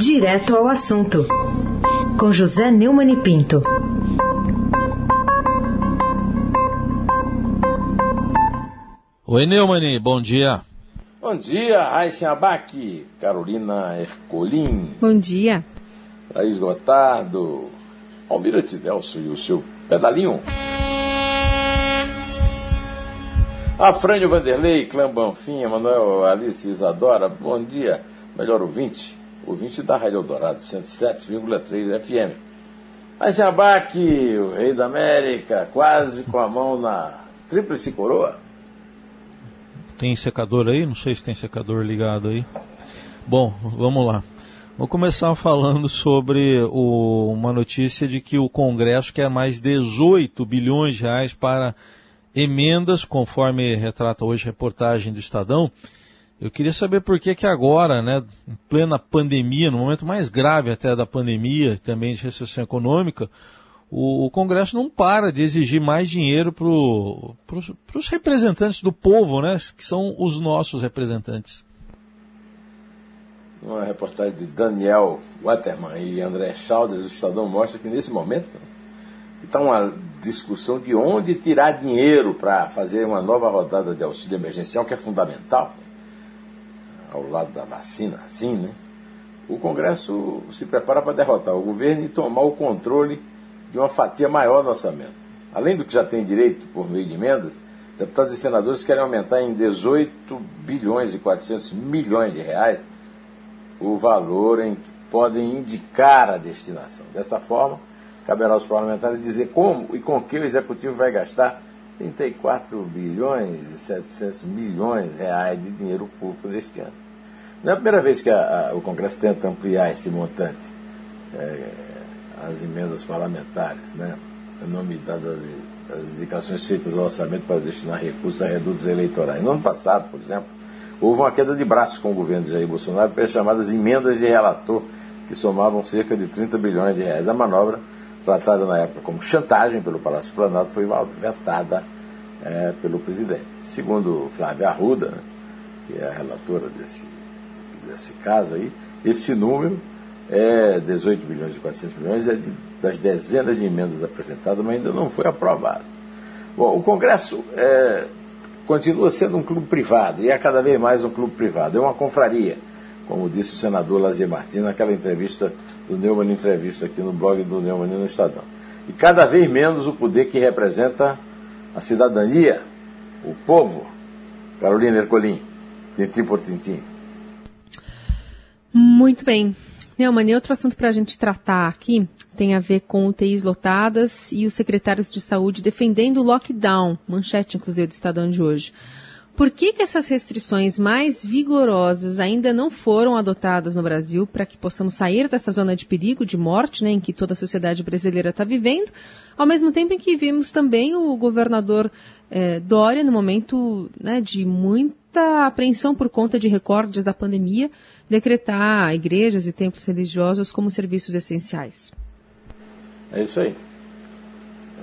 Direto ao assunto, com José Neumann e Pinto. Oi, Neumann, bom dia. Bom dia, Raíssa Abac, Carolina Ercolim. Bom dia. Thaís Gotardo, Almirante Delso e o seu pedalinho. Afrânio Vanderlei, Clã Banfim, Manuel Alice Isadora, bom dia, melhor ouvinte, ouvinte da Rádio Eldorado, 107,3 FM. Mas Abac, o rei da América, quase com a mão na tríplice coroa. Tem secador aí? Não sei se tem secador ligado aí. Bom, vamos lá. Vou começar falando sobre o, uma notícia de que o Congresso quer mais 18 bilhões de reais para emendas, conforme retrata hoje a reportagem do Estadão. Eu queria saber por que que agora, né, em plena pandemia, no momento mais grave até da pandemia, também de recessão econômica, o, o Congresso não para de exigir mais dinheiro para os representantes do povo, né, que são os nossos representantes. Uma reportagem de Daniel Waterman e André Chaldes do Estadão mostra que nesse momento está uma discussão de onde tirar dinheiro para fazer uma nova rodada de auxílio emergencial, que é fundamental, ao lado da vacina, assim, né? O Congresso se prepara para derrotar o governo e tomar o controle de uma fatia maior do orçamento. Além do que já tem direito por meio de emendas, deputados e senadores querem aumentar em 18 bilhões e 400 milhões de reais o valor em que podem indicar a destinação. Dessa forma, caberá aos parlamentares dizer como e com que o executivo vai gastar 34 bilhões e 700 milhões de reais de dinheiro público deste ano. Não é a primeira vez que a, a, o Congresso tenta ampliar esse montante. É, as emendas parlamentares, né, em nome das, das indicações feitas ao orçamento para destinar recursos a redutos eleitorais. No ano passado, por exemplo, houve uma queda de braço com o governo de Jair Bolsonaro pelas chamadas emendas de relator, que somavam cerca de 30 bilhões de reais. A manobra, tratada na época como chantagem pelo Palácio Planalto, foi vetada é, pelo presidente. Segundo Flávia Arruda, né, que é a relatora desse, desse caso aí, esse número é 18 bilhões e 400 milhões, é de, das dezenas de emendas apresentadas, mas ainda não foi aprovado. Bom, o Congresso é, continua sendo um clube privado, e é cada vez mais um clube privado, é uma confraria, como disse o senador Lazier Martins naquela entrevista do Neumann, entrevista aqui no blog do Neumann no Estadão. E cada vez menos o poder que representa a cidadania, o povo. Carolina Ercolim, tintim por tintim. Muito bem. Neumann, e outro assunto para a gente tratar aqui tem a ver com UTIs lotadas e os secretários de saúde defendendo o lockdown, manchete inclusive do Estadão de hoje. Por que, que essas restrições mais vigorosas ainda não foram adotadas no Brasil para que possamos sair dessa zona de perigo, de morte, né, em que toda a sociedade brasileira está vivendo, ao mesmo tempo em que vimos também o governador eh, Dória, no momento né, de muita apreensão por conta de recordes da pandemia, decretar igrejas e templos religiosos como serviços essenciais. É isso aí.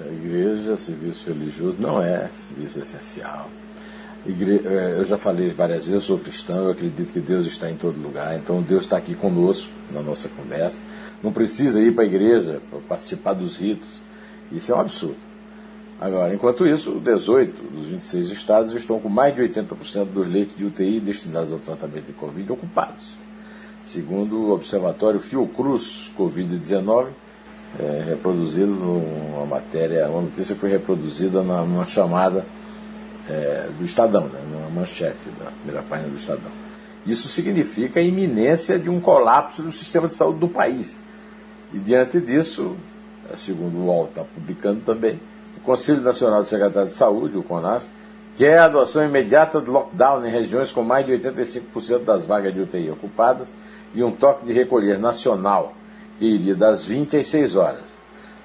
A igreja, serviço religioso, não é serviço essencial. Igre... É, eu já falei várias vezes, eu sou cristão, eu acredito que Deus está em todo lugar, então Deus está aqui conosco na nossa conversa. Não precisa ir para a igreja para participar dos ritos. Isso é um absurdo. Agora, enquanto isso, 18 dos 26 estados estão com mais de 80% dos leitos de UTI destinados ao tratamento de Covid ocupados. Segundo o Observatório Fiocruz Covid-19, é, reproduzido numa matéria, uma notícia foi reproduzida na, numa chamada é, do Estadão, né, numa manchete da primeira página do Estadão. Isso significa a iminência de um colapso do sistema de saúde do país. E diante disso, é, segundo o UOL está publicando também, Conselho Nacional de Secretário de Saúde, o CONAS, quer a adoção imediata do lockdown em regiões com mais de 85% das vagas de UTI ocupadas e um toque de recolher nacional, que iria das 20 às 6 horas.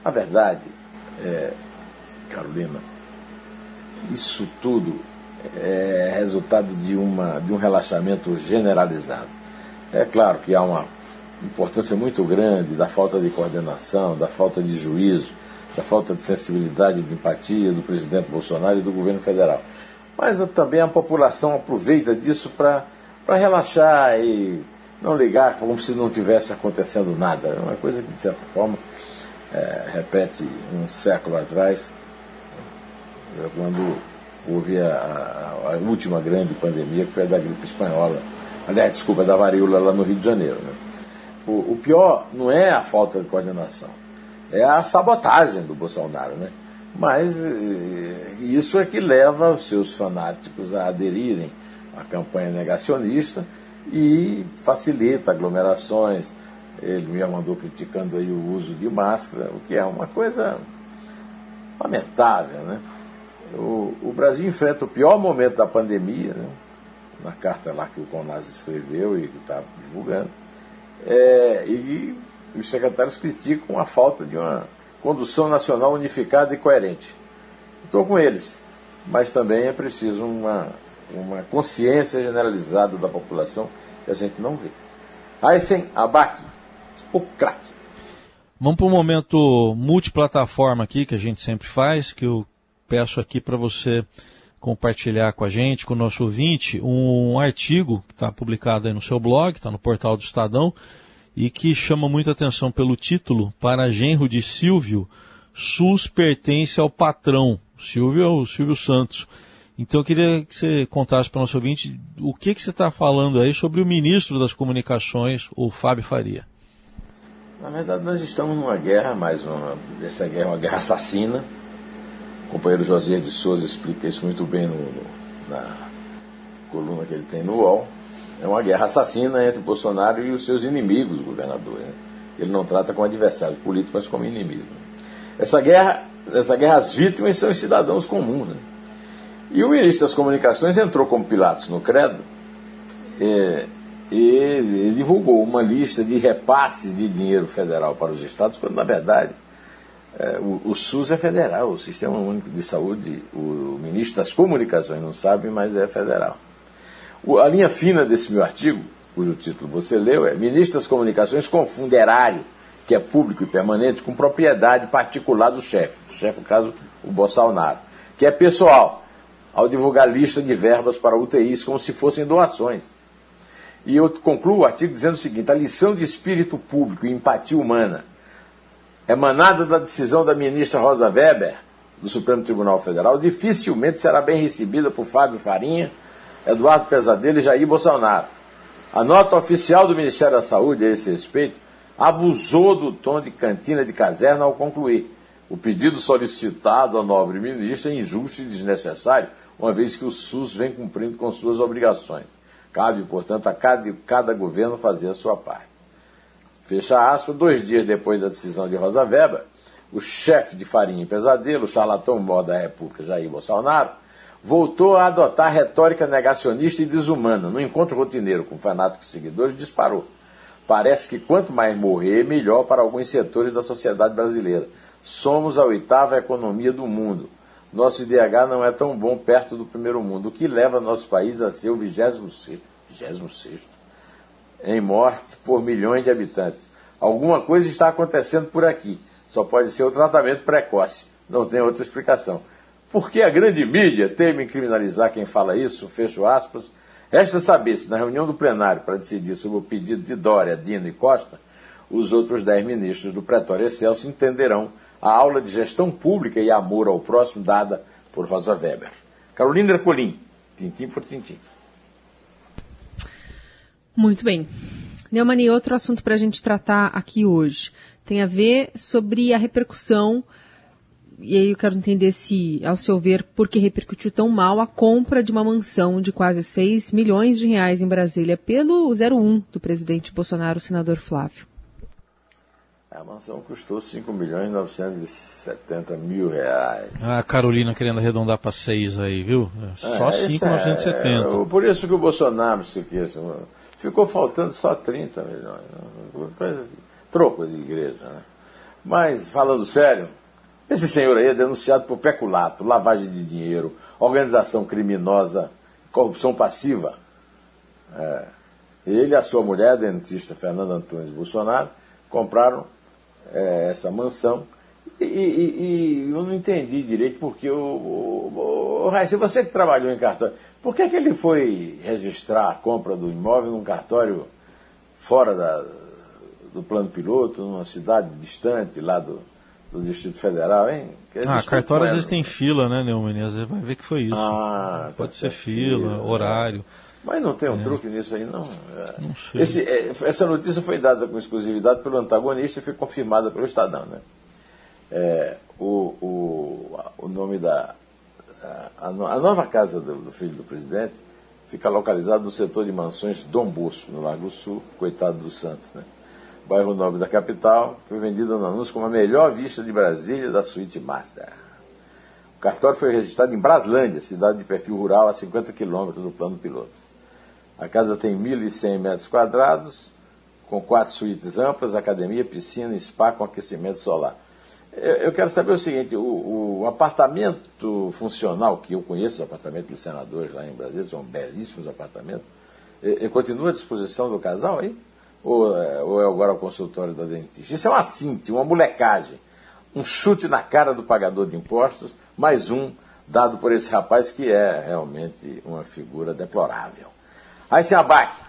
Na verdade, é, Carolina, isso tudo é resultado de, uma, de um relaxamento generalizado. É claro que há uma importância muito grande da falta de coordenação, da falta de juízo, da falta de sensibilidade de empatia do presidente Bolsonaro e do governo federal. Mas também a população aproveita disso para relaxar e não ligar como se não tivesse acontecendo nada. É uma coisa que, de certa forma, é, repete um século atrás, quando houve a, a, a, última grande pandemia, que foi a da gripe espanhola. Aliás, desculpa, da varíola lá no Rio de Janeiro. Né? O, o, pior não é a falta de coordenação, é a sabotagem do Bolsonaro. Né? Mas eh, isso é que leva os seus fanáticos a aderirem à campanha negacionista e facilita aglomerações. Ele me mandou criticando aí o uso de máscara, o que é uma coisa lamentável. Né? O, o Brasil enfrenta o pior momento da pandemia, né? na carta lá que o Conas escreveu e que está divulgando, é, e os secretários criticam a falta de uma condução nacional unificada e coerente. Estou com eles, mas também é preciso uma, uma consciência generalizada da população que a gente não vê. Aysen Abate, o craque. Vamos para um momento multiplataforma aqui, que a gente sempre faz, que eu peço aqui para você compartilhar com a gente, com o nosso ouvinte, um artigo que está publicado aí no seu blog, está no portal do Estadão, e que chama muita atenção pelo título, para genro de Silvio, SUS pertence ao patrão. Silvio é o Silvio Santos. Então eu queria que você contasse para o nosso ouvinte o que, que você está falando aí sobre o ministro das Comunicações, o Fábio Faria. Na verdade, nós estamos numa guerra, mais uma. Essa guerra é uma guerra assassina. Companheiro José de Souza explica isso muito bem no, no, na coluna que ele tem no UOL. É uma guerra assassina entre Bolsonaro e os seus inimigos, governador. Né? Ele não trata como adversários políticos, mas como inimigos. Essa guerra, essa guerra, as vítimas são os cidadãos comuns. Né? E o ministro das Comunicações entrou como Pilatos no credo é, e, divulgou uma lista de repasses de dinheiro federal para os estados, quando na verdade é, o, o, SUS é federal, o Sistema Único de Saúde, o, ministro das Comunicações não sabe, mas é federal. O, a linha fina desse meu artigo, cujo título você leu, é Ministro das Comunicações confunde erário, que é público e permanente, com propriedade particular do chefe, o chefe, no caso, o Bolsonaro, que é pessoal ao divulgar lista de verbas para UTIs como se fossem doações. E eu concluo o artigo dizendo o seguinte: a lição de espírito público e empatia humana, emanada da decisão da ministra Rosa Weber, do Supremo Tribunal Federal, dificilmente será bem recebida por Fábio Farinha, Eduardo Pesadelo e Jair Bolsonaro. A nota oficial do Ministério da Saúde a esse respeito abusou do tom de cantina de caserna ao concluir. O pedido solicitado à nobre ministra é injusto e desnecessário, uma vez que o SUS vem cumprindo com suas obrigações. Cabe, portanto, a cada, cada governo fazer a sua parte. Fecha aspas, dois dias depois da decisão de Rosa Weber, o chefe de farinha e pesadelo, o charlatão mó da República, Jair Bolsonaro, voltou a adotar retórica negacionista e desumana. No encontro rotineiro com fanáticos seguidores, disparou. Parece que quanto mais morrer, melhor para alguns setores da sociedade brasileira. Somos a oitava economia do mundo nosso IDH não é tão bom perto do primeiro mundo, o que leva nosso país a ser o 26, 26 em morte por milhões de habitantes. Alguma coisa está acontecendo por aqui. Só pode ser o tratamento precoce. Não tem outra explicação. Por que a grande mídia teme criminalizar quem fala isso? Fecho aspas. Resta saber se na reunião do plenário para decidir sobre o pedido de Dória, Dino e Costa, os outros dez ministros do Pretório Excelso entenderão a aula de gestão pública e amor ao próximo dada por Rosa Weber. Carolina Ercolim, tintim por tintim. Muito bem. Neumani, outro assunto para a gente tratar aqui hoje tem a ver sobre a repercussão, e aí eu quero entender se, ao seu ver, por que repercutiu tão mal a compra de uma mansão de quase 6 milhões de reais em Brasília pelo 01 do presidente Bolsonaro, o senador Flávio. A mansão custou 5 milhões e 970 mil reais. Ah, a Carolina querendo arredondar para 6 aí, viu? É, só é, 5,970. É, é, por isso que o Bolsonaro se quis. Ficou faltando só 30 milhões. Né? Coisa, troco de igreja. Né? Mas, falando sério, esse senhor aí é denunciado por peculato, lavagem de dinheiro, organização criminosa, corrupção passiva. É. Ele e a sua mulher, a dentista Fernanda Antunes Bolsonaro, compraram é, essa mansão. E, e, e, eu não entendi direito porque o, o, o Raíssa, você que trabalhou em cartório, por que, que ele foi registrar a compra do imóvel num cartório fora da, do plano piloto, numa cidade distante lá do, do Distrito Federal, hein? ah, cartório às vezes tem fila, né, Neumann? Às vezes vai ver que foi isso. Ah, Pode tá ser fila, fila, né? horário. Mas não tem um é. truque nisso aí, não. É. não sei. Esse, é, essa notícia foi dada com exclusividade pelo antagonista e foi confirmada pelo Estadão, né? É, o, o, o nome da. A, a nova casa do, do, filho do presidente fica localizada no setor de mansões Dom Bosco, no Largo Sul, coitado do Santos, né? Bairro nobre da capital, foi vendida no anúncio como a melhor vista de Brasília da suíte Master. O cartório foi registrado em Braslândia, cidade de perfil rural a 50 quilômetros do plano piloto. A casa tem 1.100 metros quadrados, com quatro suítes amplas, academia, piscina, spa com aquecimento solar. Eu quero saber o seguinte: o, o apartamento funcional, que eu conheço, os apartamentos dos senadores lá em Brasília, são belíssimos apartamentos, ele continua à disposição do casal aí? Ou, é, ou é agora o consultório da dentista? Isso é uma cinta, uma molecagem. Um chute na cara do pagador de impostos, mais um dado por esse rapaz que é realmente uma figura deplorável. Aí se abaque.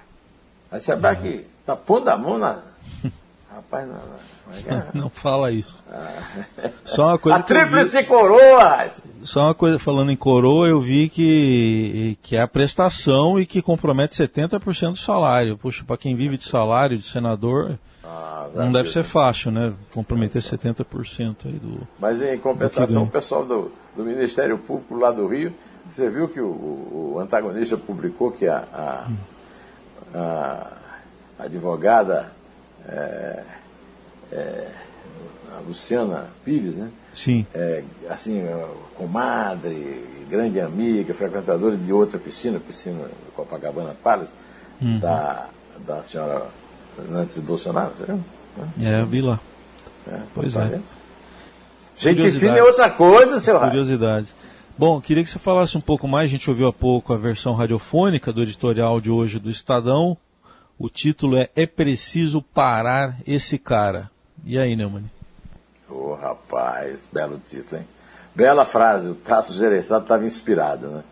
Aí se abaque, tá pondo a mão na. Rapaz, não. Não, não fala isso. Ah. Só uma coisa. A tríplice vi... coroa! Só uma coisa, falando em coroa, eu vi que, que é a prestação e que compromete 70% do salário. Puxa, para quem vive de salário, de senador, ah, não deve ser fácil, né? Comprometer 70% aí do. Mas em compensação, o pessoal do, do Ministério Público lá do Rio você viu que o, o antagonista publicou que a, a, a advogada é, é, a Luciana Pires, né? Sim. É, assim, comadre, grande amiga, frequentadora de outra piscina, piscina do Copacabana Palace, uhum. da, da senhora Nantes Bolsonaro, tá É, eu vi lá. É, pois tá é. Gente fina é outra coisa, seu Curiosidade. Bom, queria que você falasse um pouco mais. A gente ouviu há pouco a versão radiofônica do editorial de hoje do Estadão. O título é É Preciso Parar Esse Cara. E aí, Neumann? Ô, oh, rapaz, belo título, hein? Bela frase, o Tasso Gereissati estava inspirado, né?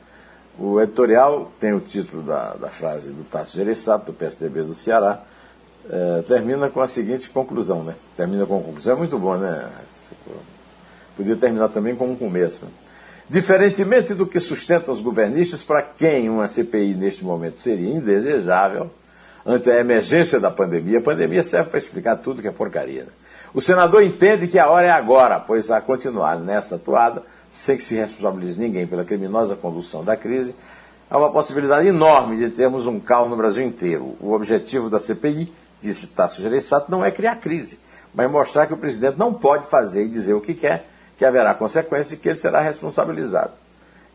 O editorial tem o título da, da frase do Tasso Gereissati, do PSDB do Ceará, é, termina com a seguinte conclusão, né? Termina com a conclusão, é muito bom, né? Podia terminar também com um começo, né? Diferentemente do que sustentam os governistas, para quem uma CPI neste momento seria indesejável, ante a emergência da pandemia, a pandemia serve para explicar tudo que é porcaria. Né? O senador entende que a hora é agora, pois a continuar nessa atuada, sem que se responsabilize ninguém pela criminosa condução da crise, há uma possibilidade enorme de termos um caos no Brasil inteiro. O objetivo da CPI, disse Tasso Gereissati, não é criar crise, mas mostrar que o presidente não pode fazer e dizer o que quer que haverá consequências e que ele será responsabilizado.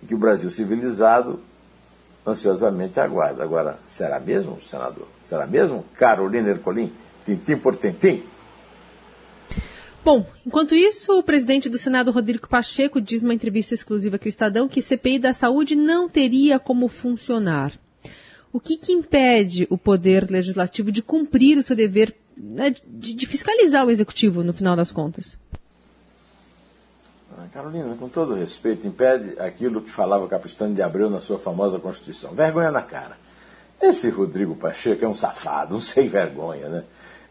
E que o Brasil civilizado ansiosamente aguarda. Agora, será mesmo, senador? Será mesmo? Carolina Ercolim, tintim por tintim? Bom, enquanto isso, o presidente do Senado, Rodrigo Pacheco, diz numa entrevista exclusiva aqui ao Estadão que CPI da Saúde não teria como funcionar. O que, que impede o Poder Legislativo de cumprir o seu dever né, de, de fiscalizar o Executivo, no final das contas? Carolina, com todo respeito, impede aquilo que falava Capistrano de Abreu na sua famosa Constituição. Vergonha na cara. Esse Rodrigo Pacheco é um safado, um sem vergonha, né?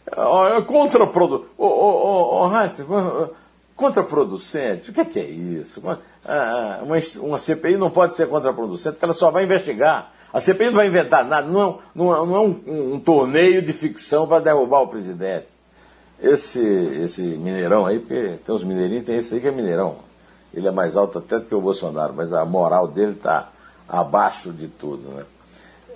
É contraproducente. Ô, contraproducente, o que é, que é isso? Uma, uma CPI não pode ser contraproducente, porque ela só vai investigar. A CPI não vai inventar nada, não é, não é, não é um, um torneio de ficção para derrubar o presidente. Esse, esse Mineirão aí, porque tem uns mineirinhos, tem esse aí que é Mineirão. Ele é mais alto até do que o Bolsonaro, mas a moral dele está abaixo de tudo. Né?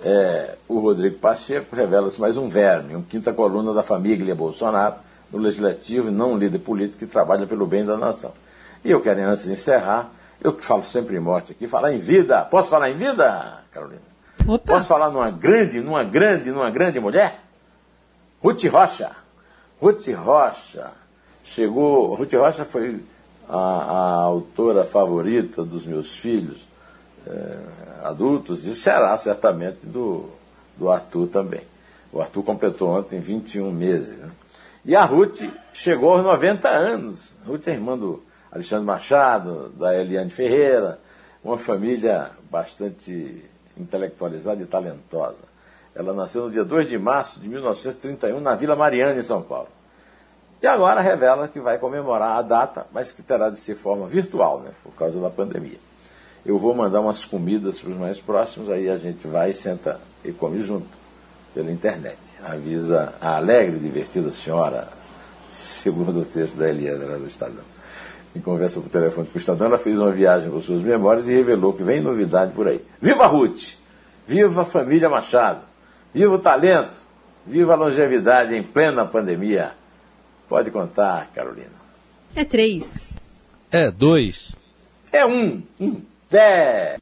É, o Rodrigo Pacheco revela-se mais um verme, um quinta coluna da família Bolsonaro no legislativo e não um líder político que trabalha pelo bem da nação. E eu quero, antes de encerrar, eu que falo sempre em morte aqui, falar em vida. Posso falar em vida, Carolina? Opa. Posso falar numa grande, numa grande, numa grande mulher? Ruth Rocha. Ruth Rocha chegou. Ruth Rocha foi a, a autora favorita dos meus filhos é, adultos e será certamente do, do Arthur também. O Arthur completou ontem 21 meses. Né? E a Ruth chegou aos 90 anos. Ruth é irmã do Alexandre Machado, da Eliane Ferreira, uma família bastante intelectualizada e talentosa. Ela nasceu no dia 2 de março de 1931 na Vila Mariana, em São Paulo. E agora revela que vai comemorar a data, mas que terá de ser forma virtual, né, por causa da pandemia. Eu vou mandar umas comidas para os mais próximos, aí a gente vai, senta e come junto pela internet. Avisa a alegre e divertida senhora, segundo o texto da Eliana do Estadão. Em conversa por telefone com o Estadão, ela fez uma viagem com suas memórias e revelou que vem novidade por aí. Viva Ruth! Viva a família Machado! Viva o talento! Viva a longevidade em plena pandemia! Pode contar, Carolina. É três. É dois. É um. Em there.